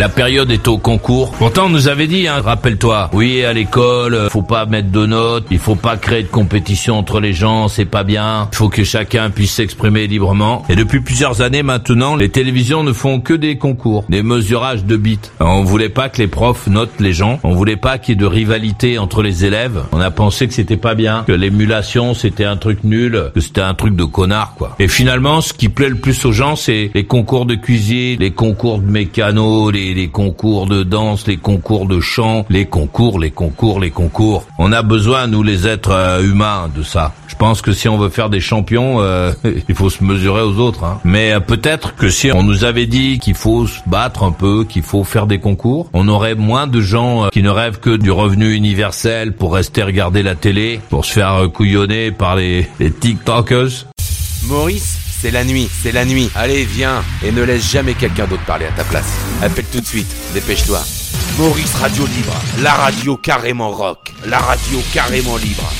La période est au concours. Pourtant, on nous avait dit, hein, rappelle-toi, oui, à l'école, euh, faut pas mettre de notes, il faut pas créer de compétition entre les gens, c'est pas bien. Il faut que chacun puisse s'exprimer librement. Et depuis plusieurs années maintenant, les télévisions ne font que des concours, des mesurages de bits. On voulait pas que les profs notent les gens, on voulait pas qu'il y ait de rivalité entre les élèves. On a pensé que c'était pas bien, que l'émulation c'était un truc nul, que c'était un truc de connard quoi. Et finalement, ce qui plaît le plus aux gens, c'est les concours de cuisine, les concours de mécano, les, les concours de danse, les concours de chant, les concours, les concours, les concours. On a besoin, nous les êtres euh, humains, de ça. Je pense que si on veut faire des champions, euh, il faut se mesurer aux autres. hein. Mais euh, peut-être que si on nous avait dit qu'il faut se battre un peu, qu'il faut faire des concours, on aurait moins de gens qui ne rêvent que du revenu universel pour rester regarder la télé, pour se faire couillonner par les, les TikTokers. Maurice, c'est la nuit, c'est la nuit. Allez, viens et ne laisse jamais quelqu'un d'autre parler à ta place. Appelle tout de suite, dépêche-toi. Maurice Radio Libre, la radio carrément rock, la radio carrément libre.